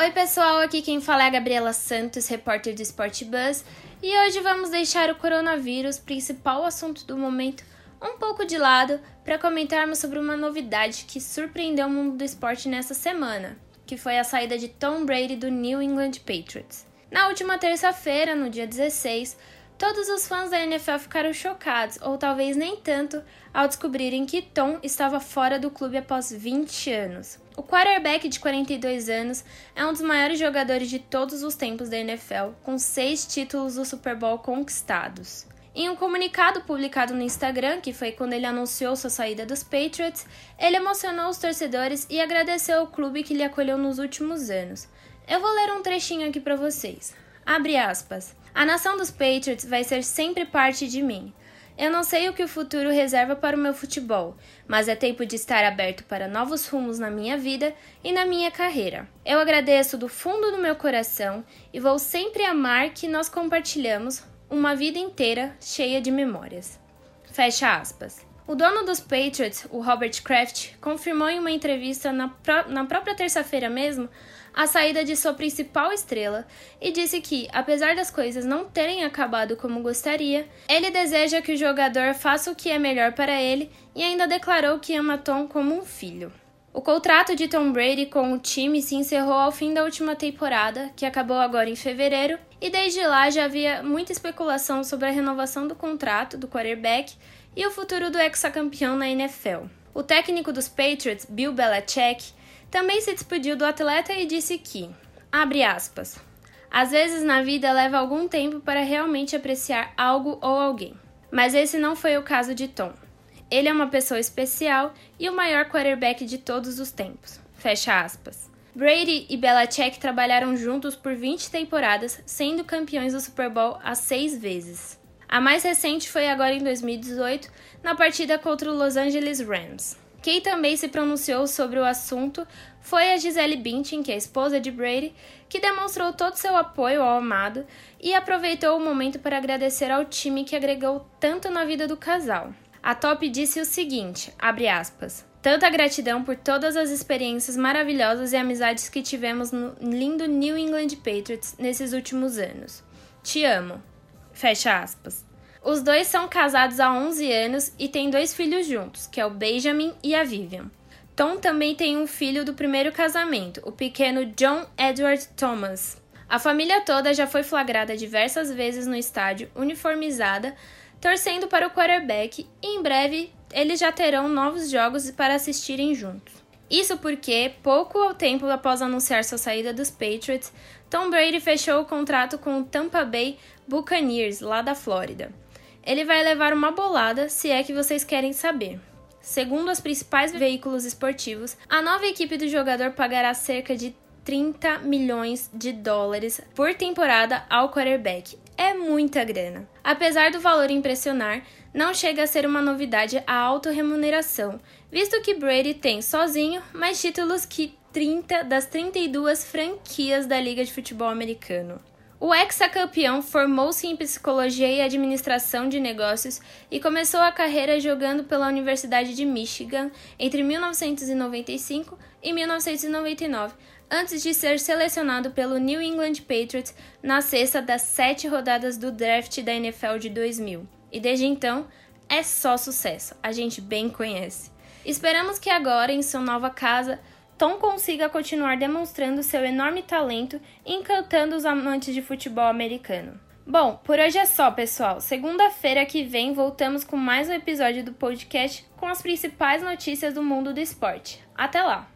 Oi, pessoal, aqui quem fala é a Gabriela Santos, repórter do Sport Buzz, e hoje vamos deixar o coronavírus, principal assunto do momento, um pouco de lado para comentarmos sobre uma novidade que surpreendeu o mundo do esporte nessa semana, que foi a saída de Tom Brady do New England Patriots. Na última terça-feira, no dia 16, todos os fãs da NFL ficaram chocados, ou talvez nem tanto, ao descobrirem que Tom estava fora do clube após 20 anos. O quarterback de 42 anos é um dos maiores jogadores de todos os tempos da NFL, com seis títulos do Super Bowl conquistados. Em um comunicado publicado no Instagram, que foi quando ele anunciou sua saída dos Patriots, ele emocionou os torcedores e agradeceu ao clube que lhe acolheu nos últimos anos. Eu vou ler um trechinho aqui para vocês. Abre aspas. A nação dos Patriots vai ser sempre parte de mim. Eu não sei o que o futuro reserva para o meu futebol, mas é tempo de estar aberto para novos rumos na minha vida e na minha carreira. Eu agradeço do fundo do meu coração e vou sempre amar que nós compartilhamos uma vida inteira cheia de memórias. Fecha aspas. O dono dos Patriots, o Robert Kraft, confirmou em uma entrevista na, pró na própria terça-feira mesmo a saída de sua principal estrela e disse que, apesar das coisas não terem acabado como gostaria, ele deseja que o jogador faça o que é melhor para ele e ainda declarou que ama Tom como um filho. O contrato de Tom Brady com o time se encerrou ao fim da última temporada, que acabou agora em fevereiro, e desde lá já havia muita especulação sobre a renovação do contrato do quarterback e o futuro do ex-campeão na NFL. O técnico dos Patriots, Bill Belichick, também se despediu do atleta e disse que, abre aspas, às vezes na vida leva algum tempo para realmente apreciar algo ou alguém. Mas esse não foi o caso de Tom. Ele é uma pessoa especial e o maior quarterback de todos os tempos. Fecha aspas. Brady e Belichick trabalharam juntos por 20 temporadas, sendo campeões do Super Bowl às seis vezes. A mais recente foi agora em 2018, na partida contra o Los Angeles Rams. Quem também se pronunciou sobre o assunto foi a Gisele Bündchen, que é a esposa de Brady, que demonstrou todo seu apoio ao amado e aproveitou o momento para agradecer ao time que agregou tanto na vida do casal. A Top disse o seguinte, abre aspas, Tanta gratidão por todas as experiências maravilhosas e amizades que tivemos no lindo New England Patriots nesses últimos anos. Te amo. Fecha aspas. Os dois são casados há 11 anos e têm dois filhos juntos, que é o Benjamin e a Vivian. Tom também tem um filho do primeiro casamento, o pequeno John Edward Thomas. A família toda já foi flagrada diversas vezes no estádio, uniformizada, torcendo para o quarterback e em breve eles já terão novos jogos para assistirem juntos. Isso porque, pouco tempo após anunciar sua saída dos Patriots, Tom Brady fechou o contrato com o Tampa Bay Buccaneers, lá da Flórida. Ele vai levar uma bolada, se é que vocês querem saber. Segundo os principais veículos esportivos, a nova equipe do jogador pagará cerca de 30 milhões de dólares por temporada ao quarterback. Muita grana. Apesar do valor impressionar, não chega a ser uma novidade a alta remuneração, visto que Brady tem sozinho mais títulos que 30 das 32 franquias da Liga de Futebol Americano. O ex-campeão formou-se em psicologia e administração de negócios e começou a carreira jogando pela Universidade de Michigan entre 1995 e 1999, antes de ser selecionado pelo New England Patriots na sexta das sete rodadas do draft da NFL de 2000. E desde então é só sucesso, a gente bem conhece. Esperamos que agora, em sua nova casa, Tom consiga continuar demonstrando seu enorme talento encantando os amantes de futebol americano. Bom, por hoje é só, pessoal. Segunda-feira que vem voltamos com mais um episódio do podcast com as principais notícias do mundo do esporte. Até lá!